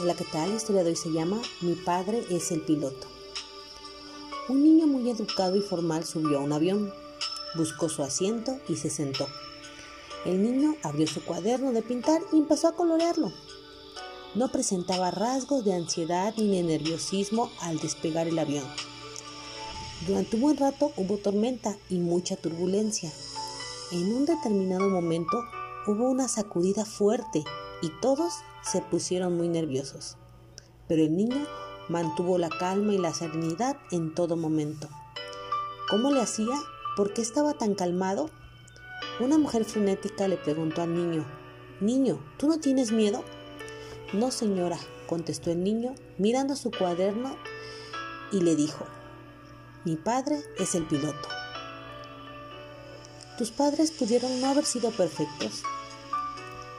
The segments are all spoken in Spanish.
Hola, ¿qué tal? La historia de hoy se llama Mi padre es el piloto. Un niño muy educado y formal subió a un avión, buscó su asiento y se sentó. El niño abrió su cuaderno de pintar y empezó a colorearlo. No presentaba rasgos de ansiedad ni de nerviosismo al despegar el avión. Durante un buen rato hubo tormenta y mucha turbulencia. En un determinado momento hubo una sacudida fuerte y todos se pusieron muy nerviosos. Pero el niño mantuvo la calma y la serenidad en todo momento. ¿Cómo le hacía? ¿Por qué estaba tan calmado? Una mujer frenética le preguntó al niño, Niño, ¿tú no tienes miedo? No, señora, contestó el niño, mirando su cuaderno y le dijo, Mi padre es el piloto. Tus padres pudieron no haber sido perfectos,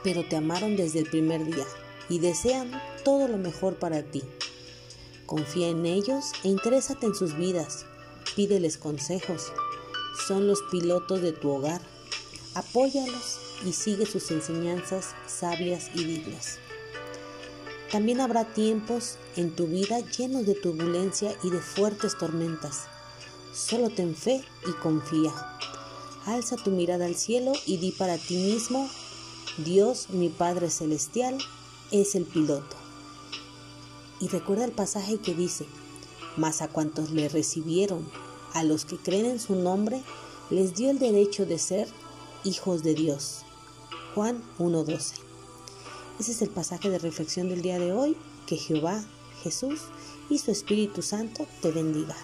pero te amaron desde el primer día y desean todo lo mejor para ti. Confía en ellos e interésate en sus vidas. Pídeles consejos. Son los pilotos de tu hogar. Apóyalos y sigue sus enseñanzas sabias y dignas. También habrá tiempos en tu vida llenos de turbulencia y de fuertes tormentas. Solo ten fe y confía. Alza tu mirada al cielo y di para ti mismo Dios, mi Padre Celestial, es el piloto. Y recuerda el pasaje que dice, mas a cuantos le recibieron, a los que creen en su nombre, les dio el derecho de ser hijos de Dios. Juan 1.12. Ese es el pasaje de reflexión del día de hoy. Que Jehová, Jesús y su Espíritu Santo te bendiga.